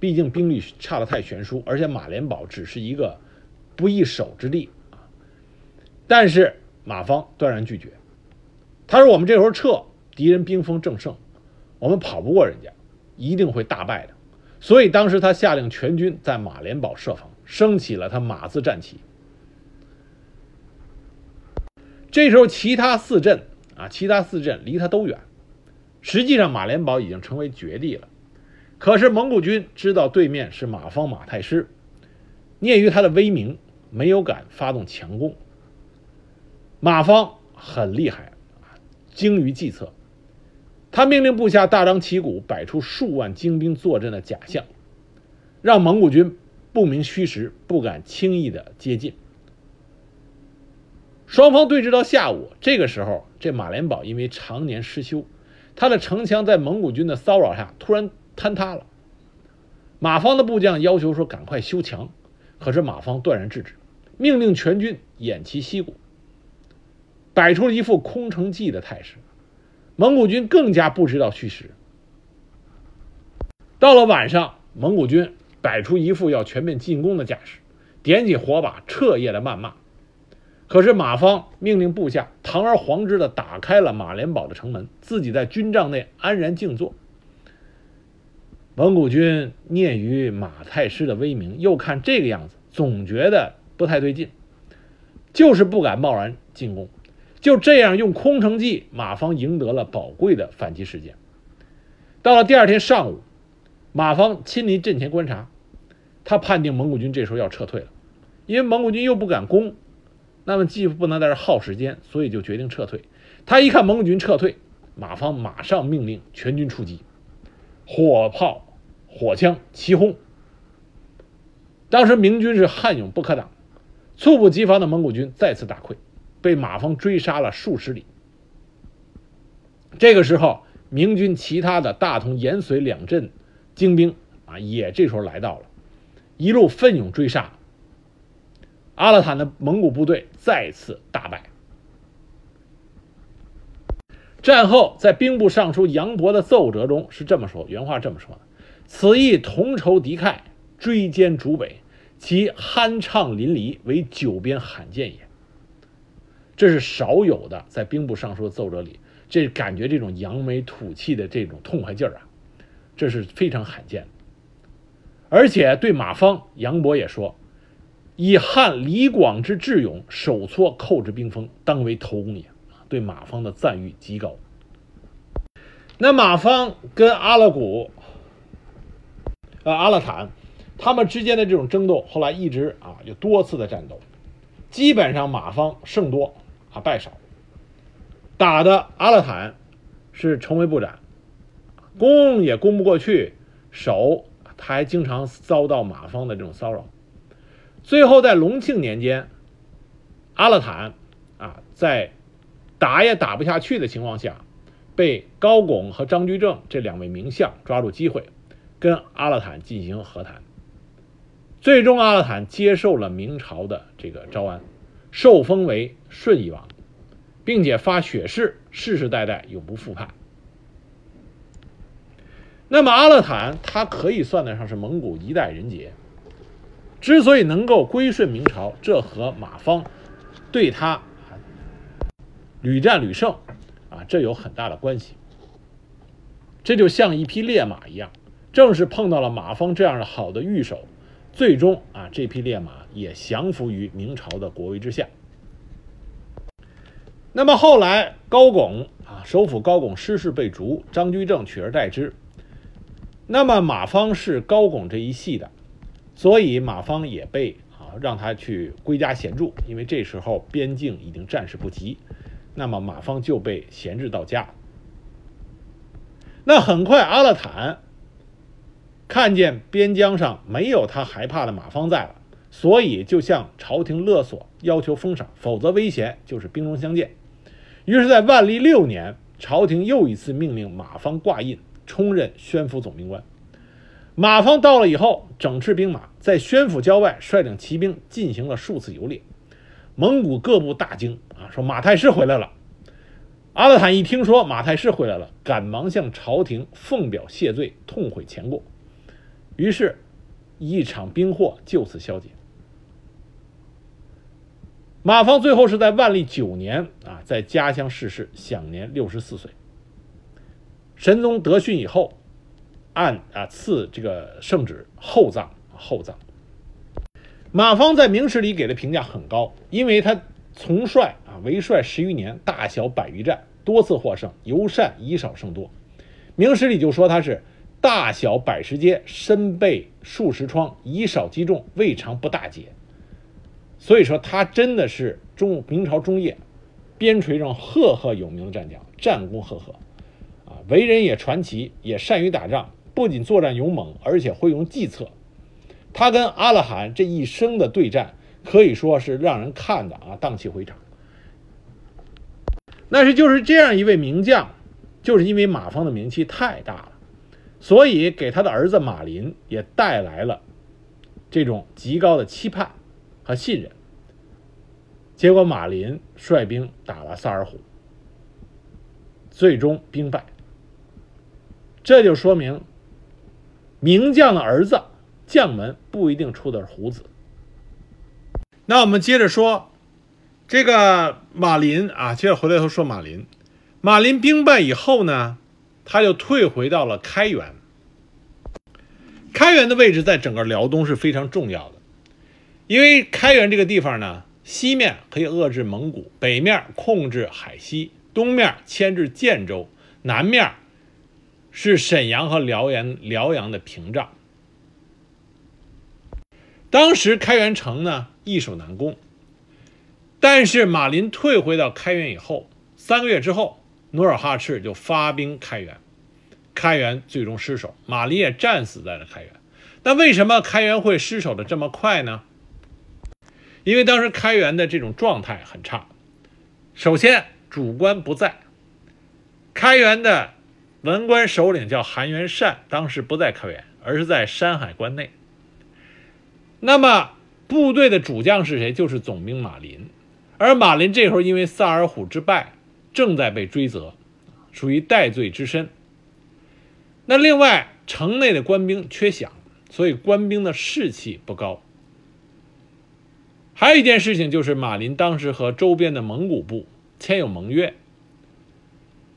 毕竟兵力差得太悬殊，而且马连堡只是一个不易守之地啊。但是马方断然拒绝，他说：“我们这时候撤。”敌人兵锋正盛，我们跑不过人家，一定会大败的。所以当时他下令全军在马连堡设防，升起了他马字战旗。这时候其他四镇啊，其他四镇离他都远，实际上马连堡已经成为绝地了。可是蒙古军知道对面是马方马太师，念于他的威名，没有敢发动强攻。马方很厉害精于计策。他命令部下大张旗鼓摆出数万精兵坐镇的假象，让蒙古军不明虚实，不敢轻易的接近。双方对峙到下午，这个时候，这马连堡因为常年失修，他的城墙在蒙古军的骚扰下突然坍塌了。马方的部将要求说：“赶快修墙。”可是马方断然制止，命令全军偃旗息鼓，摆出了一副空城计的态势。蒙古军更加不知道虚实。到了晚上，蒙古军摆出一副要全面进攻的架势，点起火把，彻夜的谩骂。可是马方命令部下堂而皇之的打开了马连堡的城门，自己在军帐内安然静坐。蒙古军念于马太师的威名，又看这个样子，总觉得不太对劲，就是不敢贸然进攻。就这样用空城计，马方赢得了宝贵的反击时间。到了第二天上午，马方亲临阵前观察，他判定蒙古军这时候要撤退了，因为蒙古军又不敢攻，那么既不能在这耗时间，所以就决定撤退。他一看蒙古军撤退，马方马上命令全军出击，火炮、火枪齐轰。当时明军是悍勇不可挡，猝不及防的蒙古军再次大溃。被马蜂追杀了数十里。这个时候，明军其他的大同、延绥两镇精兵啊，也这时候来到了，一路奋勇追杀。阿勒坦的蒙古部队再次大败。战后，在兵部尚书杨博的奏折中是这么说，原话这么说的：“此役同仇敌忾，追歼逐北，其酣畅淋漓，为九边罕见也。”这是少有的，在兵部尚书的奏折里，这感觉这种扬眉吐气的这种痛快劲儿啊，这是非常罕见。而且对马方，杨博也说：“以汉李广之智勇，手搓寇之兵锋，当为头功也。”对马方的赞誉极高。那马方跟阿勒古、呃阿勒坦，他们之间的这种争斗，后来一直啊有多次的战斗，基本上马方胜多。啊，败少，打的阿勒坦是愁眉不展，攻也攻不过去，守他还经常遭到马方的这种骚扰。最后在隆庆年间，阿勒坦啊，在打也打不下去的情况下，被高拱和张居正这两位名相抓住机会，跟阿勒坦进行和谈。最终，阿勒坦接受了明朝的这个招安。受封为顺义王，并且发血誓，世世代代永不复叛。那么阿勒坦他可以算得上是蒙古一代人杰，之所以能够归顺明朝，这和马方对他屡战屡胜啊，这有很大的关系。这就像一匹烈马一样，正是碰到了马方这样的好的御手，最终啊，这匹烈马也降服于明朝的国威之下。那么后来高拱啊，首辅高拱失势被逐，张居正取而代之。那么马方是高拱这一系的，所以马方也被啊让他去归家闲住，因为这时候边境已经战事不急，那么马方就被闲置到家。那很快阿勒坦看见边疆上没有他害怕的马方在了，所以就向朝廷勒索，要求封赏，否则危险就是兵戎相见。于是，在万历六年，朝廷又一次命令马方挂印。充任宣府总兵官，马方到了以后，整饬兵马，在宣府郊外率领骑兵进行了数次游猎。蒙古各部大惊啊，说马太师回来了。阿勒坦一听说马太师回来了，赶忙向朝廷奉表谢罪，痛悔前过。于是，一场兵祸就此消解。马方最后是在万历九年啊，在家乡逝世，享年六十四岁。神宗得讯以后，按啊赐这个圣旨厚葬厚葬。马方在明史里给的评价很高，因为他从帅啊为帅十余年，大小百余战，多次获胜，尤善以少胜多。明史里就说他是大小百十阶，身背数十疮，以少击中，未尝不大捷。所以说他真的是中明朝中叶边陲上赫赫有名的战将，战功赫赫啊。为人也传奇，也善于打仗，不仅作战勇猛，而且会用计策。他跟阿勒罕这一生的对战，可以说是让人看的啊荡气回肠。那是就是这样一位名将，就是因为马方的名气太大了，所以给他的儿子马林也带来了这种极高的期盼和信任。结果马林率兵打了萨尔浒，最终兵败。这就说明，名将的儿子将门不一定出的是虎子。那我们接着说，这个马林啊，接着回来头说马林。马林兵败以后呢，他就退回到了开原。开原的位置在整个辽东是非常重要的，因为开原这个地方呢，西面可以遏制蒙古，北面控制海西，东面牵制建州，南面。是沈阳和辽阳辽阳的屏障。当时开元城呢易守难攻，但是马林退回到开原以后，三个月之后，努尔哈赤就发兵开原，开原最终失守，马林也战死在了开原。那为什么开原会失守的这么快呢？因为当时开原的这种状态很差，首先主官不在，开原的。文官首领叫韩元善，当时不在开原，而是在山海关内。那么部队的主将是谁？就是总兵马林。而马林这会儿因为萨尔浒之败，正在被追责，属于戴罪之身。那另外城内的官兵缺饷，所以官兵的士气不高。还有一件事情就是，马林当时和周边的蒙古部签有盟约。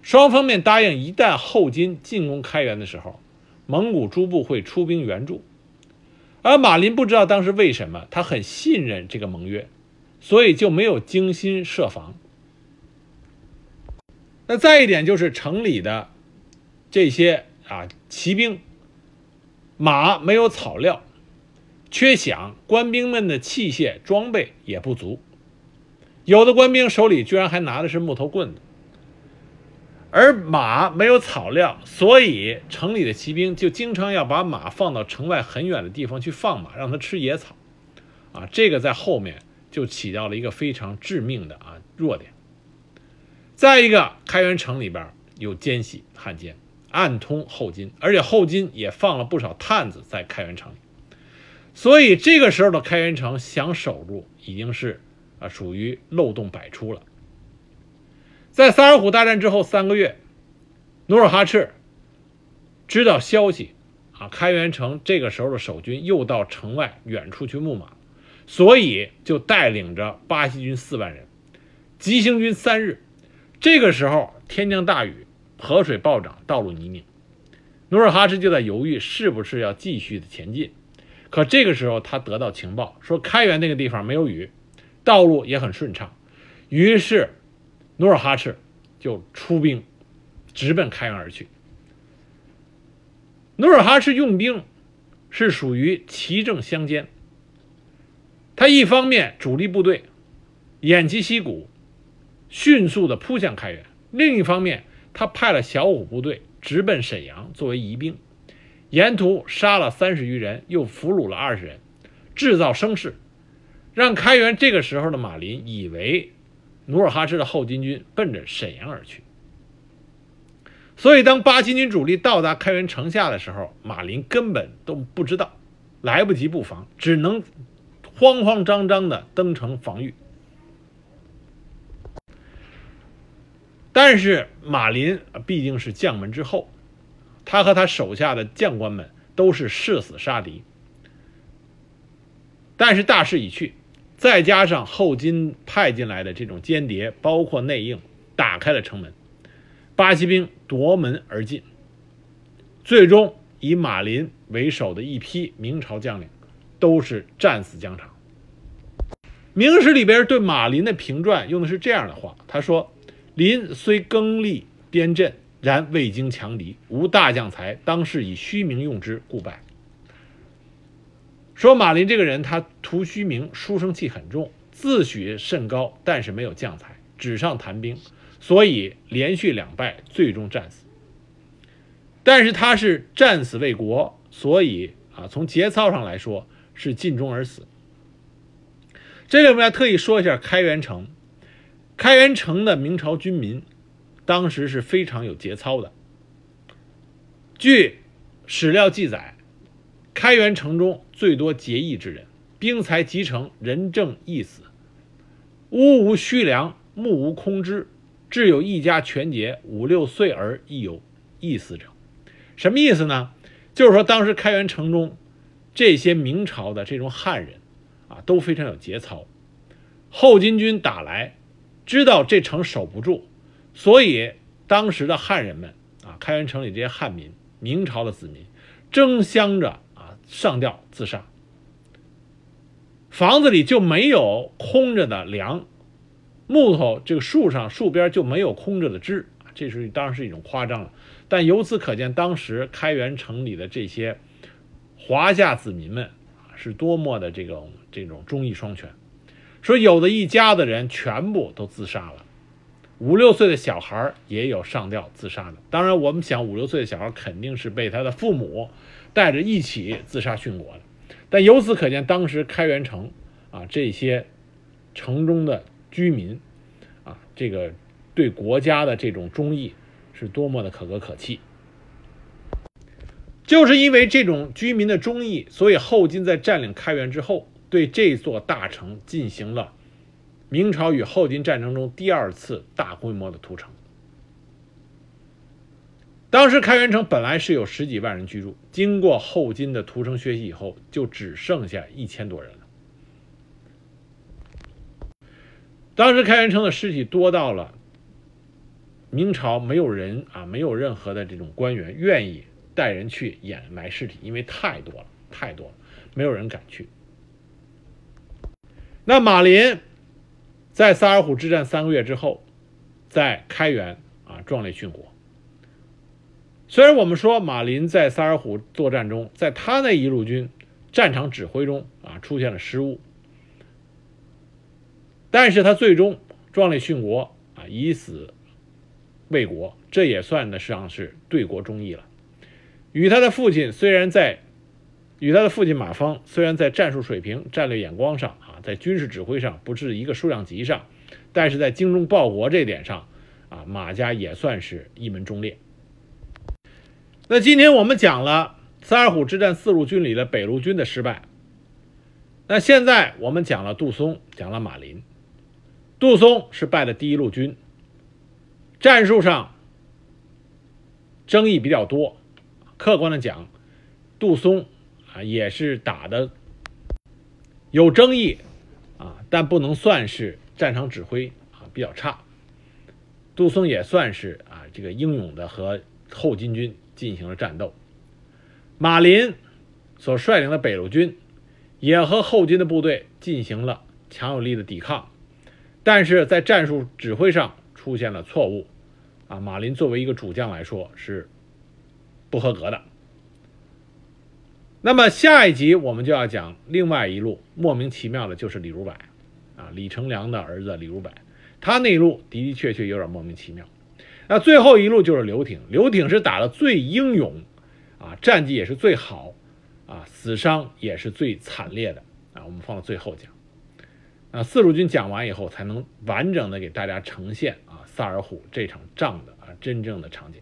双方面答应，一旦后金进攻开原的时候，蒙古诸部会出兵援助。而马林不知道当时为什么，他很信任这个盟约，所以就没有精心设防。再一点就是城里的这些啊骑兵马没有草料，缺饷，官兵们的器械装备也不足，有的官兵手里居然还拿的是木头棍子。而马没有草料，所以城里的骑兵就经常要把马放到城外很远的地方去放马，让它吃野草。啊，这个在后面就起到了一个非常致命的啊弱点。再一个，开元城里边有奸细汉奸，暗通后金，而且后金也放了不少探子在开元城里，所以这个时候的开元城想守住，已经是啊属于漏洞百出了。在萨尔浒大战之后三个月，努尔哈赤知道消息，啊，开元城这个时候的守军又到城外远处去牧马，所以就带领着巴西军四万人，急行军三日。这个时候天降大雨，河水暴涨，道路泥泞，努尔哈赤就在犹豫是不是要继续的前进。可这个时候，他得到情报说开原那个地方没有雨，道路也很顺畅，于是努尔哈赤就出兵直奔开原而去。努尔哈赤用兵是属于奇正相间，他一方面主力部队偃旗息鼓，迅速的扑向开原；另一方面，他派了小股部队直奔沈阳作为疑兵，沿途杀了三十余人，又俘虏了二十人，制造声势，让开原这个时候的马林以为努尔哈赤的后金军奔着沈阳而去。所以，当八旗军主力到达开原城下的时候，马林根本都不知道，来不及布防，只能慌慌张张的登城防御。但是，马林毕竟是将门之后，他和他手下的将官们都是誓死杀敌。但是大势已去，再加上后金派进来的这种间谍，包括内应，打开了城门。八旗兵夺门而进，最终以马林为首的一批明朝将领都是战死疆场。《明史》里边对马林的评传用的是这样的话：“他说，林虽更立边镇，然未经强敌，无大将才，当是以虚名用之，故败。”说马林这个人，他图虚名，书生气很重，自诩甚高，但是没有将才，纸上谈兵。所以连续两败，最终战死。但是他是战死为国，所以啊，从节操上来说是尽忠而死。这里我们要特意说一下开元城，开元城的明朝军民当时是非常有节操的。据史料记载，开元城中最多结义之人，兵财集成，人正义死，屋无虚粮，目无空枝。至有一家全节，五六岁而亦有意死者，什么意思呢？就是说，当时开元城中这些明朝的这种汉人啊，都非常有节操。后金军打来，知道这城守不住，所以当时的汉人们啊，开元城里这些汉民，明朝的子民，争相着啊上吊自杀。房子里就没有空着的梁。木头这个树上树边就没有空着的枝，这是当然是一种夸张了。但由此可见，当时开元城里的这些华夏子民们啊，是多么的这种这种忠义双全。说有的一家的人全部都自杀了，五六岁的小孩也有上吊自杀的。当然，我们想五六岁的小孩肯定是被他的父母带着一起自杀殉国的。但由此可见，当时开元城啊这些城中的。居民，啊，这个对国家的这种忠义是多么的可歌可泣。就是因为这种居民的忠义，所以后金在占领开元之后，对这座大城进行了明朝与后金战争中第二次大规模的屠城。当时开元城本来是有十几万人居住，经过后金的屠城学习以后，就只剩下一千多人了。当时开元城的尸体多到了明朝没有人啊，没有任何的这种官员愿意带人去掩埋尸体，因为太多了，太多了，没有人敢去。那马林在萨尔浒之战三个月之后，在开原啊壮烈殉国。虽然我们说马林在萨尔浒作战中，在他那一路军战场指挥中啊出现了失误。但是他最终壮烈殉国啊，以死为国，这也算得上是对国忠义了。与他的父亲虽然在，与他的父亲马方虽然在战术水平、战略眼光上啊，在军事指挥上不是一个数量级上，但是在精忠报国这点上啊，马家也算是一门忠烈。那今天我们讲了萨尔浒之战四路军里的北路军的失败，那现在我们讲了杜松，讲了马林。杜松是败的第一路军，战术上争议比较多。客观的讲，杜松啊也是打的有争议啊，但不能算是战场指挥啊比较差。杜松也算是啊这个英勇的和后金军进行了战斗。马林所率领的北路军也和后金的部队进行了强有力的抵抗，但是在战术指挥上出现了错误，啊，马林作为一个主将来说是不合格的。那么下一集我们就要讲另外一路莫名其妙的，就是李如柏，啊，李成梁的儿子李如柏，他那一路的的确确有点莫名其妙。那最后一路就是刘挺，刘挺是打的最英勇，啊，战绩也是最好，啊，死伤也是最惨烈的，啊，我们放到最后讲。啊，四路军讲完以后，才能完整的给大家呈现啊萨尔浒这场仗的啊真正的场景。